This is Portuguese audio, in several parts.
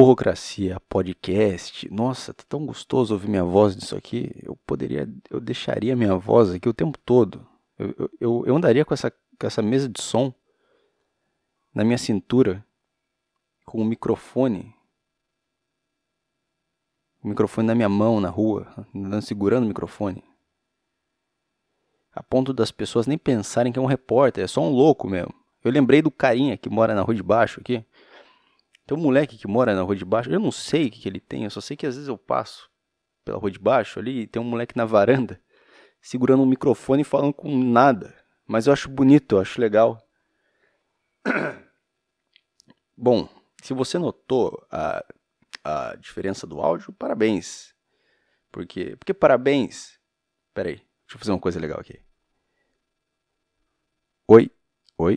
Burocracia, podcast. Nossa, tá tão gostoso ouvir minha voz nisso aqui. Eu poderia, eu deixaria minha voz aqui o tempo todo. Eu, eu, eu andaria com essa, com essa mesa de som na minha cintura, com o um microfone. O microfone na minha mão, na rua, andando segurando o microfone. A ponto das pessoas nem pensarem que é um repórter, é só um louco mesmo. Eu lembrei do carinha que mora na rua de baixo aqui. Tem um moleque que mora na rua de baixo, eu não sei o que, que ele tem, eu só sei que às vezes eu passo pela rua de baixo ali e tem um moleque na varanda segurando um microfone e falando com nada. Mas eu acho bonito, eu acho legal. Bom, se você notou a, a diferença do áudio, parabéns. Porque, porque parabéns. Pera aí, deixa eu fazer uma coisa legal aqui. Oi, oi,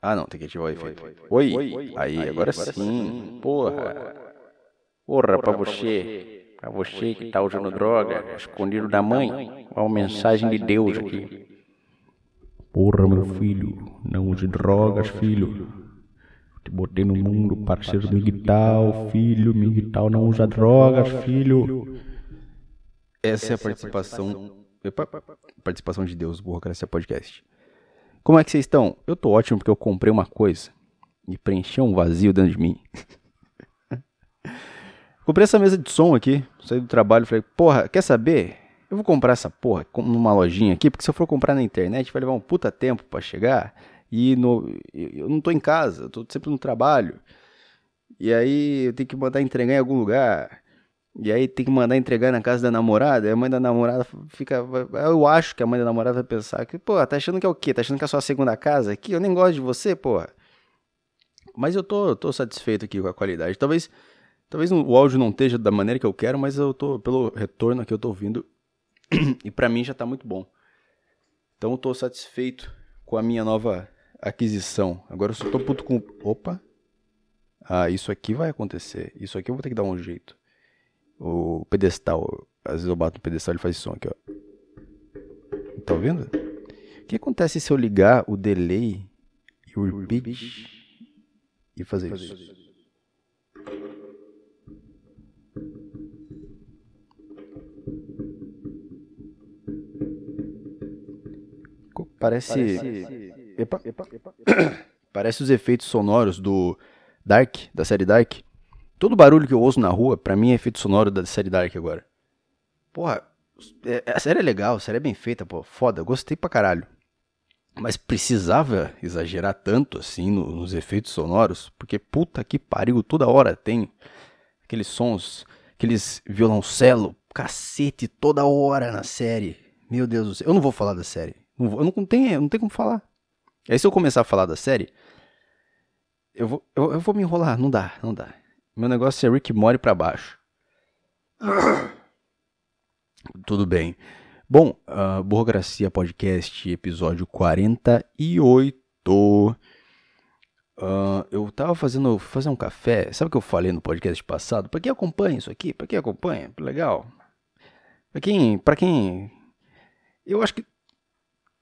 ah, não, tem que ativar o efeito. Oi, oi, aí, aí agora, agora sim. sim. Porra. Porra, pra você. Pra você que tá usando droga, escondido da mãe. Uma mensagem de Deus aqui. Porra, meu filho, não use drogas, filho. Te botei no mundo, parceiro Miguel, filho. Miguel não usa drogas, filho. Essa é a participação. Participação de Deus, Burocracia Podcast. Como é que vocês estão? Eu tô ótimo porque eu comprei uma coisa e preencheu um vazio dentro de mim. comprei essa mesa de som aqui, saí do trabalho e falei, porra, quer saber? Eu vou comprar essa porra numa lojinha aqui, porque se eu for comprar na internet vai levar um puta tempo para chegar e no, eu não tô em casa, eu tô sempre no trabalho. E aí eu tenho que mandar entregar em algum lugar. E aí tem que mandar entregar na casa da namorada, e a mãe da namorada fica. Eu acho que a mãe da namorada vai pensar que, pô, tá achando que é o quê? Tá achando que é a sua segunda casa aqui? Eu nem gosto de você, porra. Mas eu tô, tô satisfeito aqui com a qualidade. Talvez, talvez o áudio não esteja da maneira que eu quero, mas eu tô, pelo retorno que eu tô ouvindo, e para mim já tá muito bom. Então eu tô satisfeito com a minha nova aquisição. Agora eu só tô puto com. Opa! Ah, isso aqui vai acontecer. Isso aqui eu vou ter que dar um jeito o pedestal. Às vezes eu bato no pedestal e ele faz som aqui, ó. Tá ouvindo? O que acontece se eu ligar o delay e o repeat e fazer isso? Parece. Parece... Epa. Epa. Epa. Parece os efeitos sonoros do Dark, da série Dark. Todo barulho que eu ouço na rua, pra mim é efeito sonoro da série Dark agora. Porra, é, a série é legal, a série é bem feita, pô, foda, gostei pra caralho. Mas precisava exagerar tanto assim no, nos efeitos sonoros, porque puta que pariu, toda hora tem aqueles sons, aqueles violoncelo, cacete, toda hora na série. Meu Deus do céu, eu não vou falar da série. Não vou, eu não, tenho, não tem como falar. Aí se eu começar a falar da série, eu vou, eu, eu vou me enrolar, não dá, não dá. Meu negócio é Rick Mori para baixo. Tudo bem. Bom, uh, Burocracia Podcast, episódio 48. Uh, eu tava fazendo fazer um café. Sabe o que eu falei no podcast passado? Para quem acompanha isso aqui? Para quem acompanha? Legal. Para quem, para quem eu acho que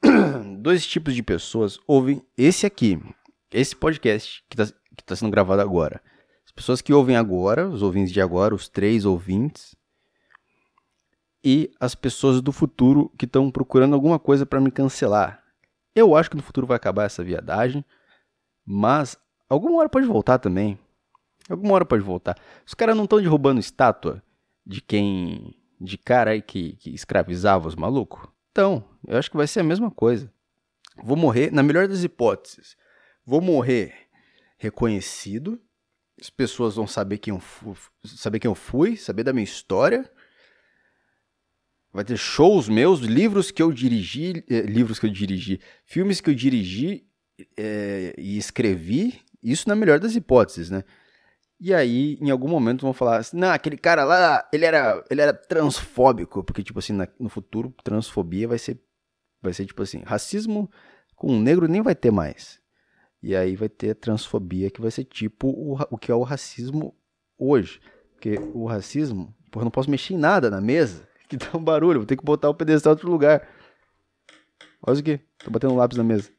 dois tipos de pessoas ouvem esse aqui, esse podcast que está tá sendo gravado agora pessoas que ouvem agora, os ouvintes de agora, os três ouvintes, e as pessoas do futuro que estão procurando alguma coisa para me cancelar. Eu acho que no futuro vai acabar essa viadagem, mas alguma hora pode voltar também. Alguma hora pode voltar. Os caras não estão derrubando estátua de quem. de cara aí que, que escravizava os malucos? Então, eu acho que vai ser a mesma coisa. Vou morrer, na melhor das hipóteses, vou morrer reconhecido as pessoas vão saber quem eu fui, saber quem eu fui, saber da minha história. Vai ter shows meus, livros que eu dirigi, eh, livros que eu dirigi, filmes que eu dirigi eh, e escrevi. Isso na melhor das hipóteses, né? E aí, em algum momento, vão falar assim, não, aquele cara lá, ele era, ele era transfóbico, porque, tipo assim, na, no futuro, transfobia vai ser, vai ser, tipo assim, racismo com um negro nem vai ter mais. E aí vai ter transfobia, que vai ser tipo o, o que é o racismo hoje. Porque o racismo, porra, não posso mexer em nada na mesa, que dá um barulho, vou ter que botar o pedestal em outro lugar. Olha isso aqui, tô batendo um lápis na mesa.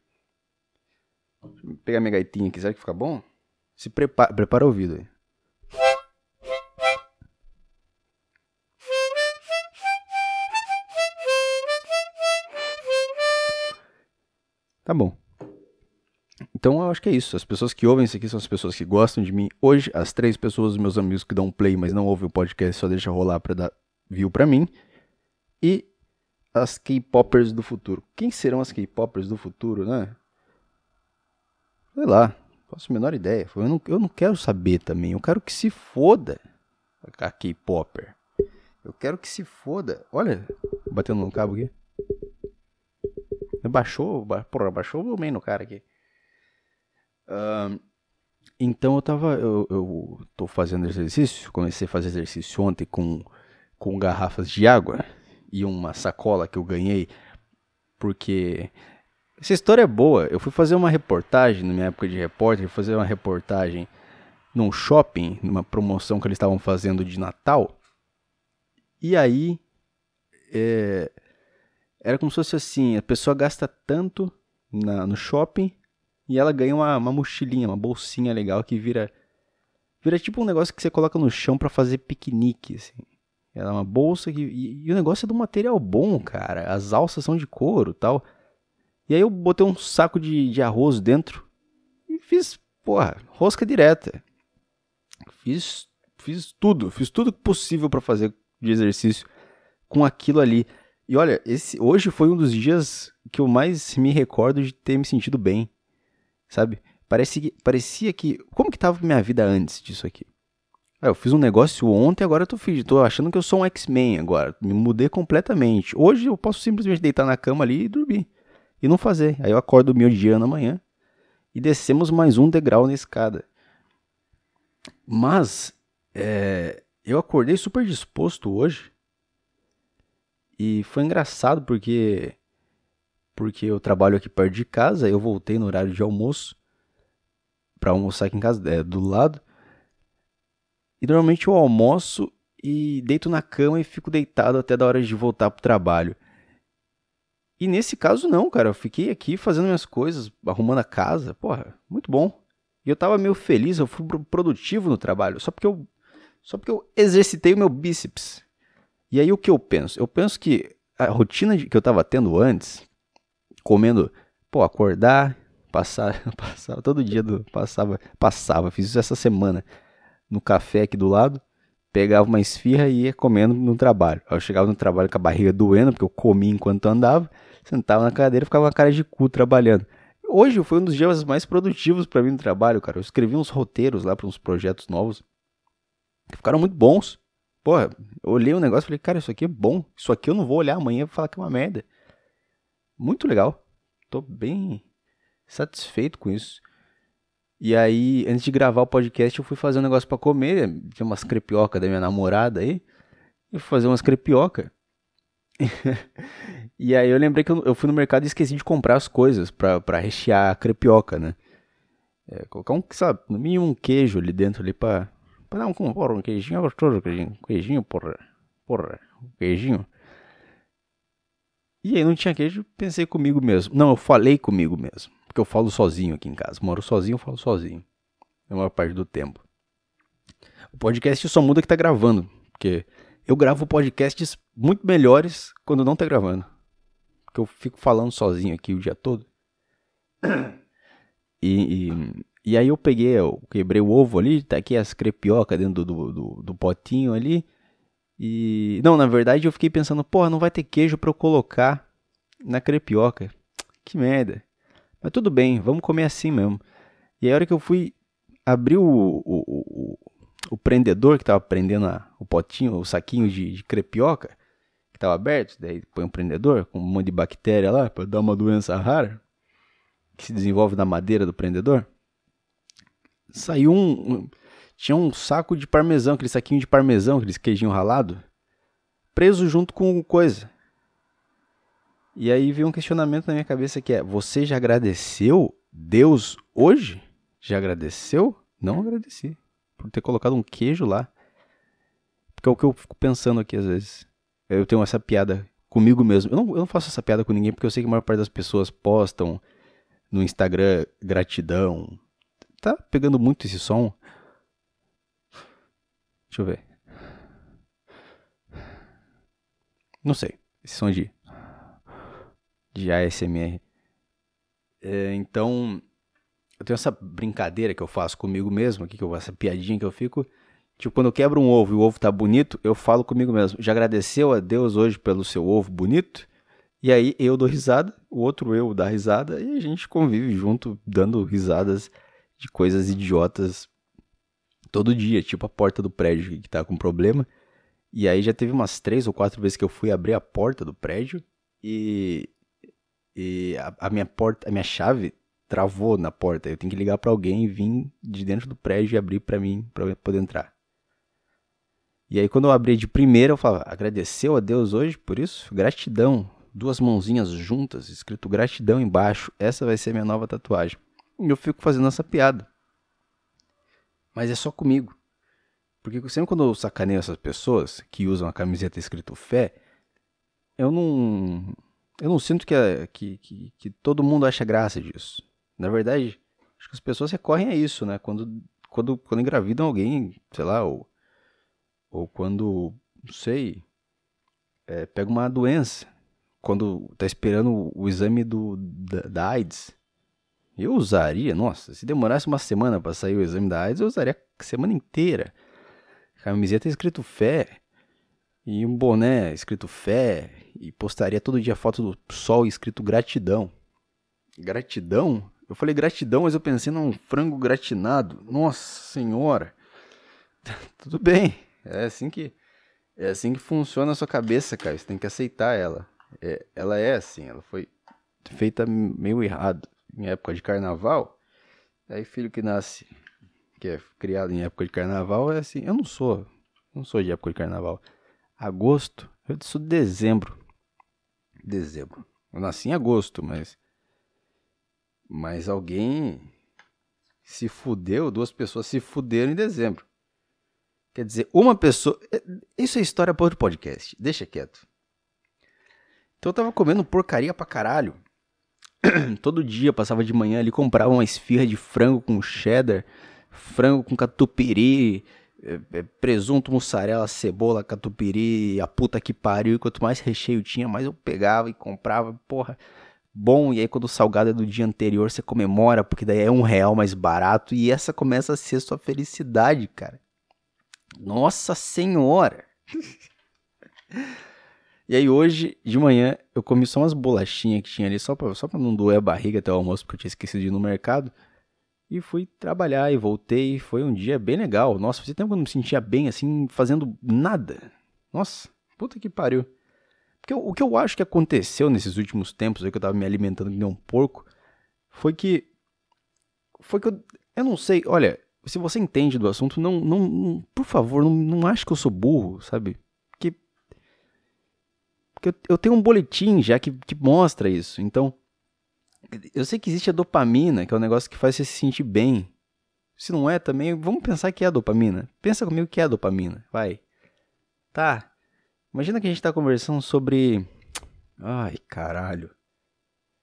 Deixa eu pegar minha gaitinha aqui, será que fica bom? Se prepara, prepara o ouvido aí. Tá bom. Então eu acho que é isso. As pessoas que ouvem isso aqui são as pessoas que gostam de mim. Hoje, as três pessoas, meus amigos que dão play, mas não ouvem o podcast, só deixa rolar pra dar view pra mim. E as K-popers do futuro. Quem serão as K-popers do futuro, né? Sei lá, faço a menor ideia. Eu não, eu não quero saber também. Eu quero que se foda a K-popper. Eu quero que se foda. Olha, batendo no cabo aqui. Baixou, ba porra, baixou o volume no cara aqui. Então eu tava. Eu, eu tô fazendo exercício. Comecei a fazer exercício ontem com, com garrafas de água e uma sacola que eu ganhei. Porque essa história é boa. Eu fui fazer uma reportagem na minha época de repórter, fazer uma reportagem num shopping, numa promoção que eles estavam fazendo de Natal. E aí, é, era como se fosse assim: a pessoa gasta tanto na, no shopping e ela ganha uma, uma mochilinha, uma bolsinha legal que vira. Vira tipo um negócio que você coloca no chão para fazer piquenique, assim. Ela é uma bolsa que, e, e, o negócio é do material bom, cara. As alças são de couro tal. E aí eu botei um saco de, de arroz dentro e fiz, porra, rosca direta. Fiz, fiz tudo, fiz tudo possível para fazer de exercício com aquilo ali. E olha, esse hoje foi um dos dias que eu mais me recordo de ter me sentido bem, sabe? Parece que, parecia que como que tava minha vida antes disso aqui? Ah, eu fiz um negócio ontem, agora eu tô, tô achando que eu sou um X-Men agora. Me mudei completamente. Hoje eu posso simplesmente deitar na cama ali e dormir. E não fazer. Aí eu acordo meu dia na manhã e descemos mais um degrau na escada. Mas é, eu acordei super disposto hoje. E foi engraçado porque porque eu trabalho aqui perto de casa, eu voltei no horário de almoço para almoçar aqui em casa, é, do lado. E normalmente eu almoço e deito na cama e fico deitado até da hora de voltar pro trabalho. E nesse caso não, cara, eu fiquei aqui fazendo minhas coisas, arrumando a casa, porra, muito bom. E eu tava meio feliz, eu fui produtivo no trabalho, só porque eu só porque eu exercitei o meu bíceps. E aí o que eu penso? Eu penso que a rotina que eu tava tendo antes, comendo, pô, acordar, passar, passava todo dia do, passava, passava, fiz isso essa semana no café aqui do lado, pegava uma esfirra e ia comendo no trabalho. Eu chegava no trabalho com a barriga doendo, porque eu comia enquanto andava, sentava na cadeira e ficava com a cara de cu trabalhando. Hoje foi um dos dias mais produtivos para mim no trabalho, cara. Eu escrevi uns roteiros lá para uns projetos novos que ficaram muito bons. Porra, eu olhei o um negócio e falei, cara, isso aqui é bom. Isso aqui eu não vou olhar amanhã e falar que é uma merda. Muito legal. Tô bem satisfeito com isso. E aí, antes de gravar o podcast, eu fui fazer um negócio para comer. Tinha umas crepioca da minha namorada aí. Eu fui fazer umas crepioca. e aí eu lembrei que eu, fui no mercado e esqueci de comprar as coisas para rechear a crepioca, né? É, colocar um, sabe, no mínimo um queijo ali dentro ali pra, pra dar um, porra, um queijinho gostoso, queijinho, queijinho, porra, porra, queijinho. E aí não tinha queijo, pensei comigo mesmo. Não, eu falei comigo mesmo, porque eu falo sozinho aqui em casa. Moro sozinho, eu falo sozinho. A maior parte do tempo. O podcast só muda que tá gravando, porque eu gravo podcasts muito melhores quando não tá gravando. Porque eu fico falando sozinho aqui o dia todo. E, e, e aí eu peguei, eu quebrei o ovo ali, tá aqui as crepioca dentro do, do, do, potinho ali. E. Não, na verdade eu fiquei pensando, porra, não vai ter queijo para eu colocar na crepioca. Que merda. Mas tudo bem, vamos comer assim mesmo. E a hora que eu fui abrir o, o, o, o prendedor que tava prendendo a, o potinho, o saquinho de, de crepioca, que tava aberto, daí põe um prendedor com um monte de bactéria lá para dar uma doença rara que se desenvolve na madeira do prendedor saiu um, um, Tinha um saco de parmesão, aquele saquinho de parmesão, aquele queijinho ralado, preso junto com coisa. E aí veio um questionamento na minha cabeça que é: você já agradeceu Deus hoje? Já agradeceu? Não agradeci por ter colocado um queijo lá. Porque é o que eu fico pensando aqui às vezes. Eu tenho essa piada comigo mesmo. Eu não, eu não faço essa piada com ninguém porque eu sei que a maior parte das pessoas postam no Instagram gratidão, Tá pegando muito esse som? Deixa eu ver. Não sei. Esse som de. de ASMR. É, então, eu tenho essa brincadeira que eu faço comigo mesmo, aqui, que eu, essa piadinha que eu fico. Tipo, quando eu quebro um ovo e o ovo tá bonito, eu falo comigo mesmo. Já agradeceu a Deus hoje pelo seu ovo bonito? E aí eu dou risada, o outro eu dá risada e a gente convive junto, dando risadas de coisas idiotas todo dia, tipo a porta do prédio que tá com problema. E aí já teve umas três ou quatro vezes que eu fui abrir a porta do prédio e, e a, a minha porta, a minha chave travou na porta. Eu tenho que ligar para alguém e vir de dentro do prédio e abrir para mim para poder entrar. E aí quando eu abri de primeira eu falava, agradeceu a Deus hoje por isso? Gratidão. Duas mãozinhas juntas, escrito gratidão embaixo. Essa vai ser minha nova tatuagem. E eu fico fazendo essa piada. Mas é só comigo. Porque sempre quando eu sacaneio essas pessoas que usam a camiseta escrito fé, eu não. Eu não sinto que, que, que, que todo mundo acha graça disso. Na verdade, acho que as pessoas recorrem a isso, né? Quando, quando, quando engravidam alguém, sei lá, ou, ou quando, não sei, é, pega uma doença. Quando tá esperando o exame do, da, da AIDS. Eu usaria, nossa, se demorasse uma semana para sair o exame da AIDS, eu usaria a semana inteira. Camiseta escrito fé. E um boné escrito fé. E postaria todo dia foto do sol escrito gratidão. Gratidão? Eu falei gratidão, mas eu pensei num frango gratinado. Nossa senhora. Tudo bem. É assim que é assim que funciona a sua cabeça, cara. Você tem que aceitar ela. É, ela é assim, ela foi feita meio errado em época de carnaval. Aí filho que nasce, que é criado em época de carnaval, é assim. Eu não sou, não sou de época de carnaval. Agosto, eu sou de dezembro. Dezembro. Eu nasci em agosto, mas mas alguém se fudeu, duas pessoas se fuderam em dezembro. Quer dizer, uma pessoa. É, isso é história para outro podcast. Deixa quieto. Então eu tava comendo porcaria pra caralho. Todo dia passava de manhã ali, comprava uma esfirra de frango com cheddar, frango com catupiry, é, é, presunto, mussarela, cebola, catupiry, a puta que pariu. E quanto mais recheio tinha, mais eu pegava e comprava. Porra, bom. E aí, quando o salgado é do dia anterior, você comemora, porque daí é um real mais barato. E essa começa a ser sua felicidade, cara. Nossa Senhora! e aí, hoje de manhã, eu comi só umas bolachinhas que tinha ali, só pra, só pra não doer a barriga até o almoço, porque eu tinha esquecido de ir no mercado. E fui trabalhar e voltei. Foi um dia bem legal. Nossa, fazia tempo que eu não me sentia bem assim, fazendo nada. Nossa, puta que pariu. Porque o que eu acho que aconteceu nesses últimos tempos aí que eu tava me alimentando que nem um porco foi que. Foi que eu. Eu não sei, olha, se você entende do assunto, não. não, não por favor, não, não ache que eu sou burro, sabe? Porque. Eu, tenho um boletim já que, que mostra isso. Então. Eu sei que existe a dopamina, que é um negócio que faz você se sentir bem. Se não é também, vamos pensar que é a dopamina. Pensa comigo que é a dopamina, vai. Tá, Imagina que a gente tá conversando sobre. Ai, caralho.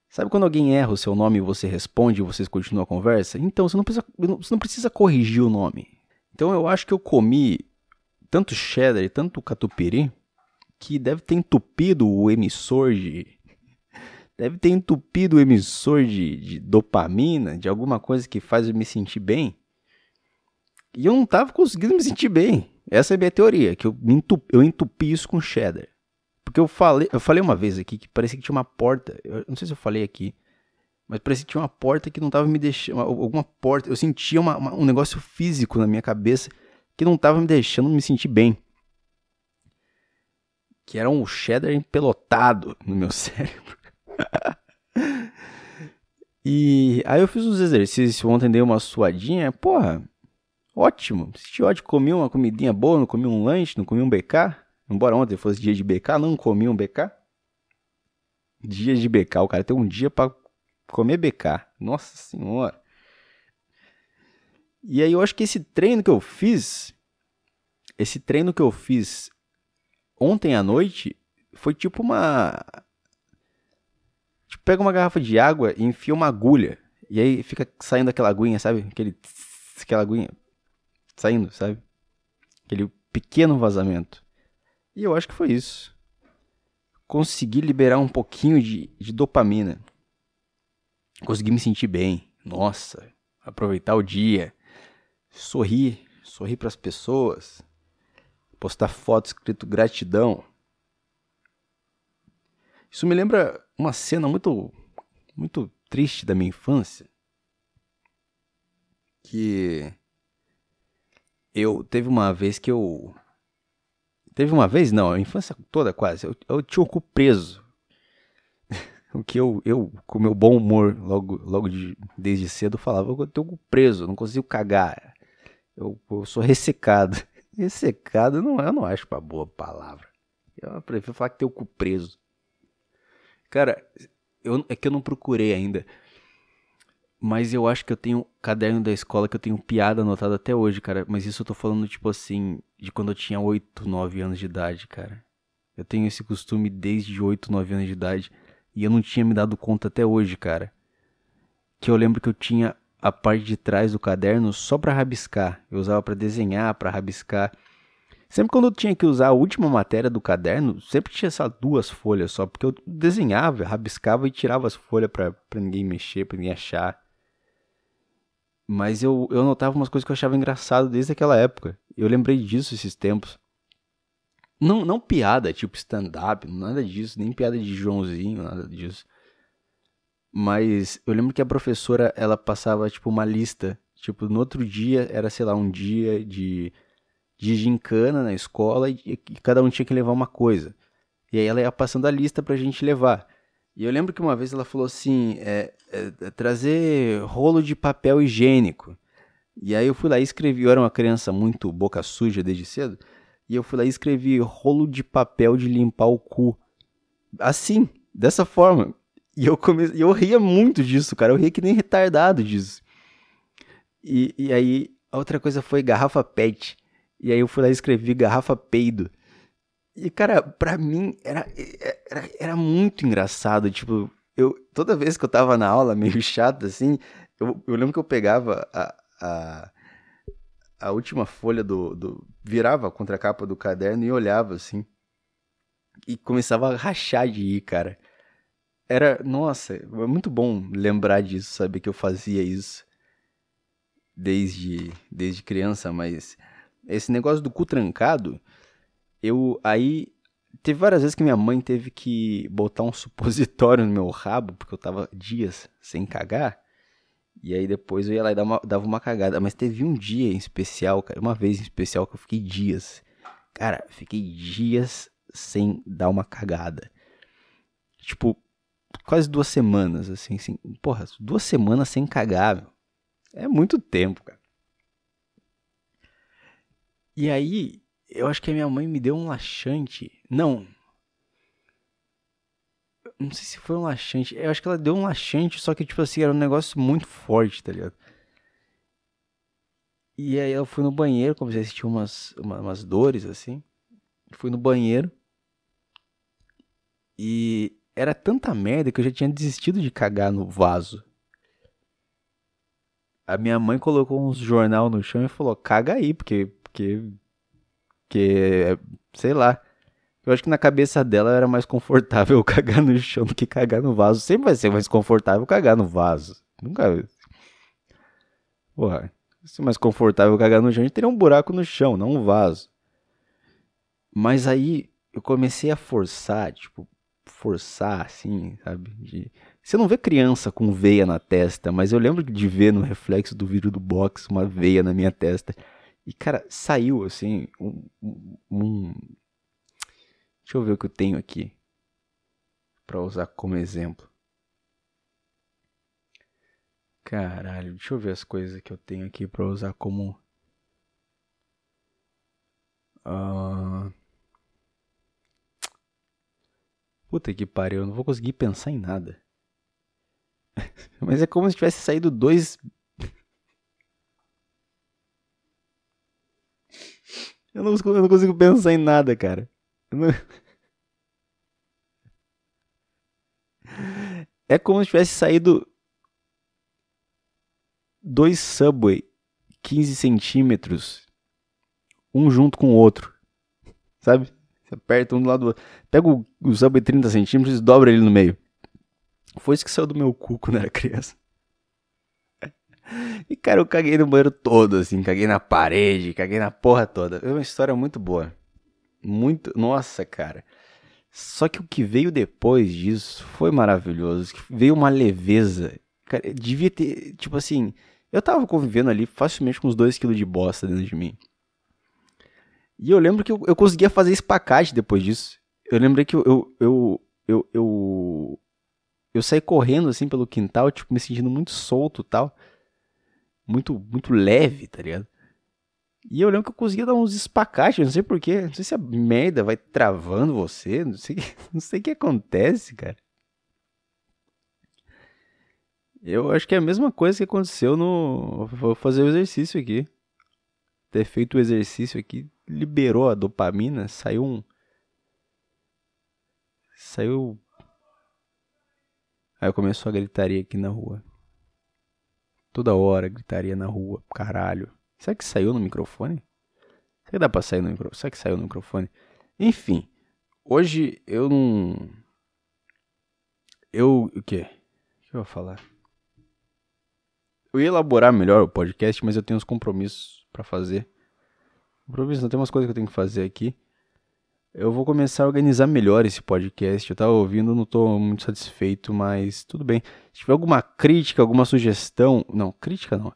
Sabe quando alguém erra o seu nome e você responde e vocês continuam a conversa? Então, você não precisa, você não precisa corrigir o nome. Então eu acho que eu comi tanto cheddar e tanto catupiry que deve ter entupido o emissor de. Deve ter entupido o emissor de, de dopamina, de alguma coisa que faz eu me sentir bem. E eu não tava conseguindo me sentir bem. Essa é a minha teoria, que eu, entupi, eu entupi isso com cheddar. Porque eu falei, eu falei uma vez aqui que parecia que tinha uma porta. Eu não sei se eu falei aqui. Mas parecia que tinha uma porta que não tava me deixando. Alguma porta. Eu sentia uma, uma, um negócio físico na minha cabeça que não tava me deixando me sentir bem. Que era um cheddar empelotado no meu cérebro. e aí eu fiz uns exercícios ontem, dei uma suadinha. Porra, Ótimo. Senti ótimo. Comi uma comidinha boa, não comi um lanche, não comi um BK. Embora ontem fosse dia de BK, não comi um BK. Dia de BK. O cara tem um dia para comer BK. Nossa senhora. E aí eu acho que esse treino que eu fiz, esse treino que eu fiz ontem à noite, foi tipo uma. Tipo, pega uma garrafa de água e enfia uma agulha. E aí fica saindo aquela aguinha, sabe? Aquele. Aquela aguinha saindo, sabe? Aquele pequeno vazamento. E eu acho que foi isso. Consegui liberar um pouquinho de, de dopamina. Consegui me sentir bem. Nossa, aproveitar o dia. Sorrir, sorrir para as pessoas. Postar foto escrito gratidão. Isso me lembra uma cena muito muito triste da minha infância. Que eu teve uma vez que eu teve uma vez não, a infância toda quase, eu, eu tinha o cu preso. o que eu, eu com meu bom humor logo logo de, desde cedo falava, eu tenho o cu preso, não consigo cagar. Eu, eu sou ressecado. Ressecado não, eu não acho uma boa palavra. Eu prefiro falar que tem o cu preso. Cara, eu, é que eu não procurei ainda. Mas eu acho que eu tenho caderno da escola que eu tenho piada anotada até hoje, cara. Mas isso eu tô falando, tipo assim, de quando eu tinha 8, 9 anos de idade, cara. Eu tenho esse costume desde 8, 9 anos de idade. E eu não tinha me dado conta até hoje, cara. Que eu lembro que eu tinha a parte de trás do caderno só para rabiscar. Eu usava para desenhar, para rabiscar. Sempre quando eu tinha que usar a última matéria do caderno, sempre tinha essas duas folhas só, porque eu desenhava, rabiscava e tirava as folhas para ninguém mexer, para ninguém achar. Mas eu, eu notava umas coisas que eu achava engraçado desde aquela época. Eu lembrei disso esses tempos. Não, não piada, tipo stand-up, nada disso, nem piada de Joãozinho, nada disso. Mas eu lembro que a professora, ela passava, tipo, uma lista. Tipo, no outro dia, era, sei lá, um dia de, de gincana na escola e, e cada um tinha que levar uma coisa. E aí ela ia passando a lista pra gente levar. E eu lembro que uma vez ela falou assim, é, é, é, trazer rolo de papel higiênico. E aí eu fui lá e escrevi, eu era uma criança muito boca suja desde cedo, e eu fui lá e escrevi rolo de papel de limpar o cu. Assim, dessa forma. E eu, eu ria muito disso, cara. Eu ria que nem retardado disso. E, e aí, a outra coisa foi garrafa pet. E aí eu fui lá e escrevi garrafa peido. E, cara, pra mim era, era, era muito engraçado. Tipo, eu, toda vez que eu tava na aula, meio chato assim, eu, eu lembro que eu pegava a, a, a última folha do, do. virava a contracapa do caderno e olhava assim. E começava a rachar de ir, cara. Era, nossa, é muito bom lembrar disso, saber que eu fazia isso desde, desde criança, mas esse negócio do cu trancado, eu aí teve várias vezes que minha mãe teve que botar um supositório no meu rabo, porque eu tava dias sem cagar. E aí depois eu ia lá e dava uma, dava uma cagada. Mas teve um dia em especial, cara, uma vez em especial que eu fiquei dias. Cara, fiquei dias sem dar uma cagada. Tipo, quase duas semanas, assim, assim. Porra, duas semanas sem cagar, meu. É muito tempo, cara. E aí, eu acho que a minha mãe me deu um laxante. Não. Não sei se foi um laxante. Eu acho que ela deu um laxante, só que, tipo assim, era um negócio muito forte, tá ligado? E aí eu fui no banheiro, comecei a sentir umas, umas, umas dores, assim. Fui no banheiro. E era tanta merda que eu já tinha desistido de cagar no vaso. A minha mãe colocou uns jornal no chão e falou: caga aí, porque. porque. porque. sei lá. Eu acho que na cabeça dela era mais confortável cagar no chão do que cagar no vaso. Sempre vai ser mais confortável cagar no vaso. Nunca. Porra, se mais confortável cagar no chão, a gente teria um buraco no chão, não um vaso. Mas aí eu comecei a forçar, tipo, forçar, assim, sabe? De... Você não vê criança com veia na testa, mas eu lembro de ver no reflexo do vidro do box uma veia na minha testa. E, cara, saiu, assim, um, um... Deixa eu ver o que eu tenho aqui. Pra usar como exemplo. Caralho, deixa eu ver as coisas que eu tenho aqui pra usar como... Uh... Puta que pariu, eu não vou conseguir pensar em nada. Mas é como se tivesse saído dois. Eu não, eu não consigo pensar em nada, cara. Não... É como se tivesse saído dois Subway 15 centímetros, um junto com o outro. Sabe? Aperta um do lado do outro. Pega o, o Subway 30 centímetros e dobra ele no meio. Foi isso que saiu do meu cu quando era criança. E, cara, eu caguei no banheiro todo, assim. Caguei na parede, caguei na porra toda. É uma história muito boa. Muito. Nossa, cara. Só que o que veio depois disso foi maravilhoso. Veio uma leveza. Cara, devia ter. Tipo assim. Eu tava convivendo ali facilmente com uns 2kg de bosta dentro de mim. E eu lembro que eu, eu conseguia fazer espacate depois disso. Eu lembrei que eu, eu, eu, eu, eu, eu saí correndo assim pelo quintal, tipo, me sentindo muito solto tal. Muito, muito leve, tá ligado? E eu lembro que eu conseguia dar uns espacates, não sei porquê. Não sei se a merda vai travando você, não sei, não sei o que acontece, cara. Eu acho que é a mesma coisa que aconteceu no. Vou fazer o exercício aqui. Ter feito o exercício aqui liberou a dopamina, saiu um. Saiu. Aí começou a gritaria aqui na rua. Toda hora gritaria na rua, caralho. Será que saiu no microfone? Será que dá pra sair no microfone? Será que saiu no microfone? Enfim, hoje eu não. Eu. O quê? O que eu vou falar? Eu ia elaborar melhor o podcast, mas eu tenho uns compromissos para fazer. Não tem umas coisas que eu tenho que fazer aqui. Eu vou começar a organizar melhor esse podcast. Eu tava ouvindo, não tô muito satisfeito, mas tudo bem. Se tiver alguma crítica, alguma sugestão. Não, crítica não.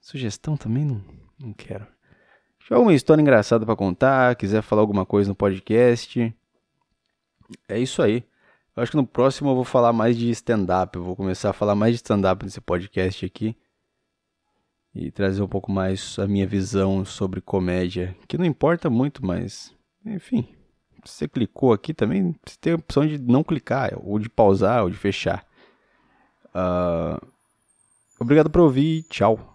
Sugestão também não, não quero. Se tiver alguma história engraçada para contar, quiser falar alguma coisa no podcast. É isso aí. Eu acho que no próximo eu vou falar mais de stand-up. Eu vou começar a falar mais de stand-up nesse podcast aqui. E trazer um pouco mais a minha visão sobre comédia. Que não importa muito, mas. Enfim. Você clicou aqui também, você tem a opção de não clicar, ou de pausar, ou de fechar. Uh... Obrigado por ouvir. Tchau.